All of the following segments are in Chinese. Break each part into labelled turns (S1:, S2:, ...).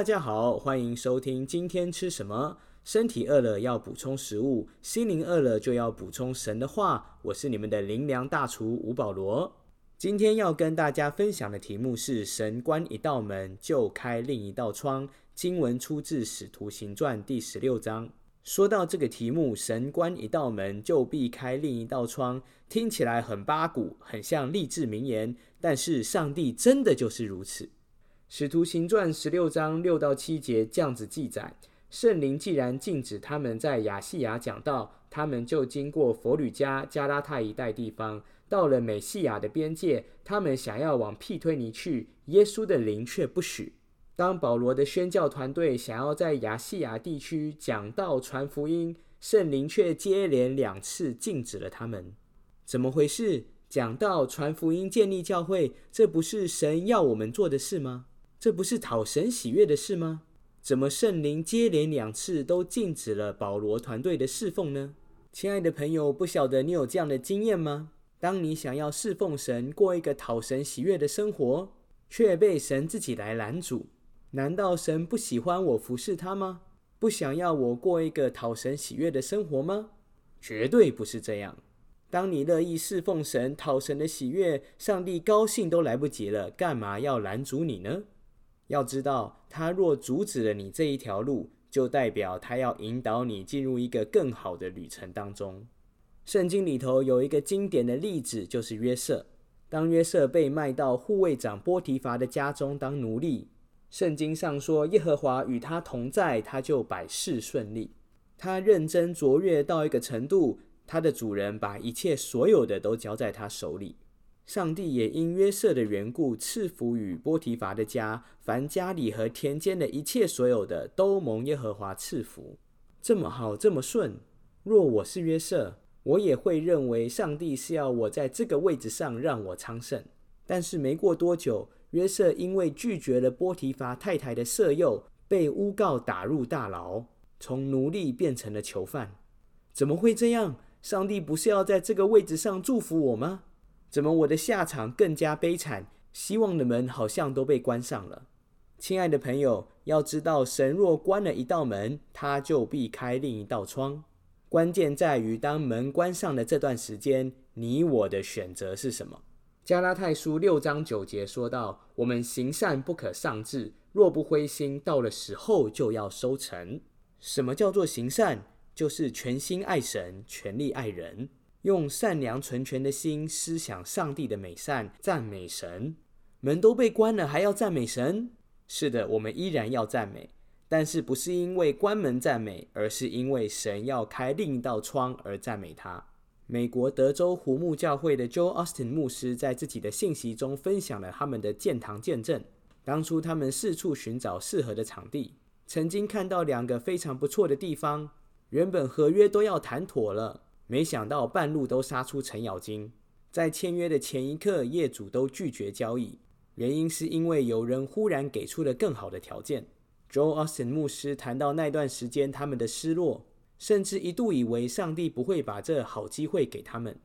S1: 大家好，欢迎收听今天吃什么。身体饿了要补充食物，心灵饿了就要补充神的话。我是你们的灵粮大厨吴保罗。今天要跟大家分享的题目是“神关一道门，就开另一道窗”。经文出自《使徒行传》第十六章。说到这个题目，“神关一道门，就必开另一道窗”，听起来很八股，很像励志名言。但是上帝真的就是如此。《使徒行传》十六章六到七节这样子记载。圣灵既然禁止他们在亚细亚讲道，他们就经过佛吕加、加拉太一带地方，到了美西亚的边界。他们想要往庇推尼去，耶稣的灵却不许。当保罗的宣教团队想要在亚细亚地区讲道传福音，圣灵却接连两次禁止了他们。怎么回事？讲道传福音、建立教会，这不是神要我们做的事吗？这不是讨神喜悦的事吗？怎么圣灵接连两次都禁止了保罗团队的侍奉呢？亲爱的朋友，不晓得你有这样的经验吗？当你想要侍奉神，过一个讨神喜悦的生活，却被神自己来拦阻，难道神不喜欢我服侍他吗？不想要我过一个讨神喜悦的生活吗？绝对不是这样。当你乐意侍奉神、讨神的喜悦，上帝高兴都来不及了，干嘛要拦阻你呢？要知道，他若阻止了你这一条路，就代表他要引导你进入一个更好的旅程当中。圣经里头有一个经典的例子，就是约瑟。当约瑟被卖到护卫长波提乏的家中当奴隶，圣经上说耶和华与他同在，他就百事顺利。他认真卓越到一个程度，他的主人把一切所有的都交在他手里。上帝也因约瑟的缘故赐福与波提乏的家，凡家里和田间的一切所有的，都蒙耶和华赐福。这么好，这么顺。若我是约瑟，我也会认为上帝是要我在这个位置上让我昌盛。但是没过多久，约瑟因为拒绝了波提乏太太的色诱，被诬告打入大牢，从奴隶变成了囚犯。怎么会这样？上帝不是要在这个位置上祝福我吗？怎么我的下场更加悲惨？希望的门好像都被关上了。亲爱的朋友，要知道，神若关了一道门，他就必开另一道窗。关键在于，当门关上的这段时间，你我的选择是什么？加拉太书六章九节说到：“我们行善不可丧志，若不灰心，到了时候就要收成。”什么叫做行善？就是全心爱神，全力爱人。用善良纯全的心思想上帝的美善，赞美神。门都被关了，还要赞美神？是的，我们依然要赞美，但是不是因为关门赞美，而是因为神要开另一道窗而赞美他。美国德州湖木教会的 Joe Austin 牧师在自己的信息中分享了他们的建堂见证。当初他们四处寻找适合的场地，曾经看到两个非常不错的地方，原本合约都要谈妥了。没想到半路都杀出程咬金，在签约的前一刻，业主都拒绝交易，原因是因为有人忽然给出了更好的条件。Joe Austin 牧师谈到那段时间他们的失落，甚至一度以为上帝不会把这好机会给他们。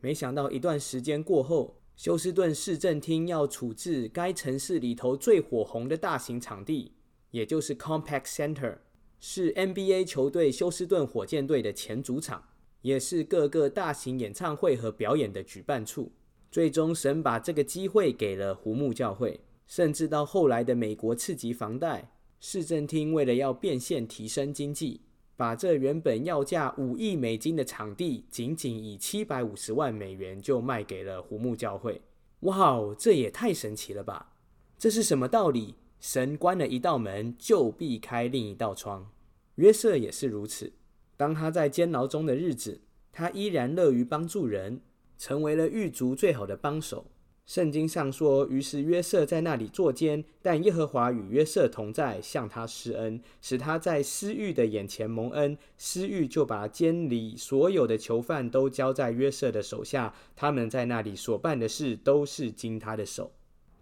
S1: 没想到一段时间过后，休斯顿市政厅要处置该城市里头最火红的大型场地，也就是 Compact Center，是 NBA 球队休斯顿火箭队的前主场。也是各个大型演唱会和表演的举办处。最终，神把这个机会给了胡木教会，甚至到后来的美国次级房贷市政厅，为了要变现提升经济，把这原本要价五亿美金的场地，仅仅以七百五十万美元就卖给了胡木教会。哇哦，这也太神奇了吧！这是什么道理？神关了一道门，就必开另一道窗。约瑟也是如此。当他在监牢中的日子，他依然乐于帮助人，成为了狱卒最好的帮手。圣经上说：“于是约瑟在那里坐监，但耶和华与约瑟同在，向他施恩，使他在私狱的眼前蒙恩。私狱就把监里所有的囚犯都交在约瑟的手下，他们在那里所办的事都是经他的手。”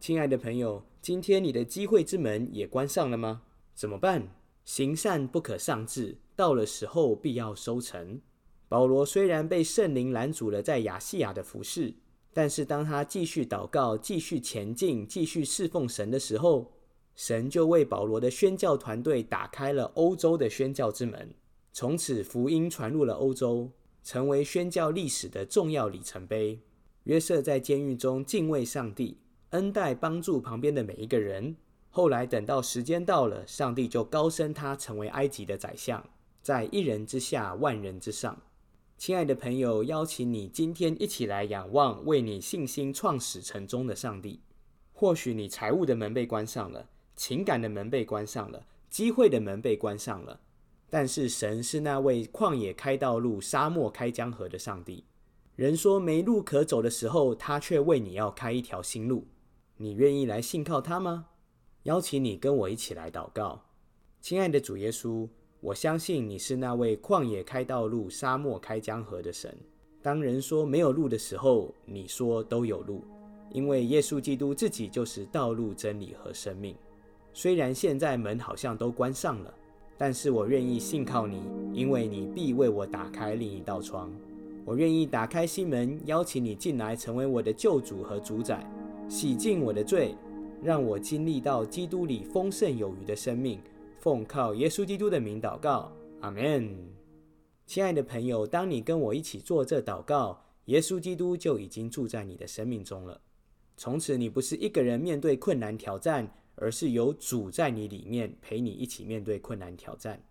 S1: 亲爱的朋友，今天你的机会之门也关上了吗？怎么办？行善不可丧志，到了时候必要收成。保罗虽然被圣灵拦阻了在亚细亚的服饰，但是当他继续祷告、继续前进、继续侍奉神的时候，神就为保罗的宣教团队打开了欧洲的宣教之门，从此福音传入了欧洲，成为宣教历史的重要里程碑。约瑟在监狱中敬畏上帝，恩待帮助旁边的每一个人。后来等到时间到了，上帝就高升他成为埃及的宰相，在一人之下，万人之上。亲爱的朋友，邀请你今天一起来仰望为你信心创始成终的上帝。或许你财务的门被关上了，情感的门被关上了，机会的门被关上了，但是神是那位旷野开道路、沙漠开江河的上帝。人说没路可走的时候，他却为你要开一条新路。你愿意来信靠他吗？邀请你跟我一起来祷告，亲爱的主耶稣，我相信你是那位旷野开道路、沙漠开江河的神。当人说没有路的时候，你说都有路，因为耶稣基督自己就是道路、真理和生命。虽然现在门好像都关上了，但是我愿意信靠你，因为你必为我打开另一道窗。我愿意打开心门，邀请你进来，成为我的救主和主宰，洗净我的罪，让我经历到基督里丰盛有余的生命。奉靠耶稣基督的名祷告，阿门。亲爱的朋友，当你跟我一起做这祷告，耶稣基督就已经住在你的生命中了。从此，你不是一个人面对困难挑战，而是有主在你里面陪你一起面对困难挑战。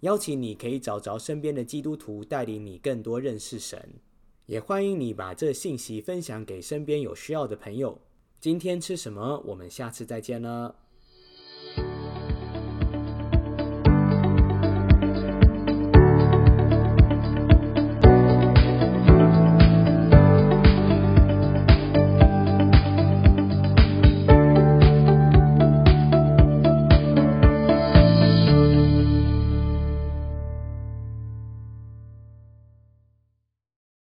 S1: 邀请你可以找着身边的基督徒，带领你更多认识神。也欢迎你把这信息分享给身边有需要的朋友。今天吃什么？我们下次再见了。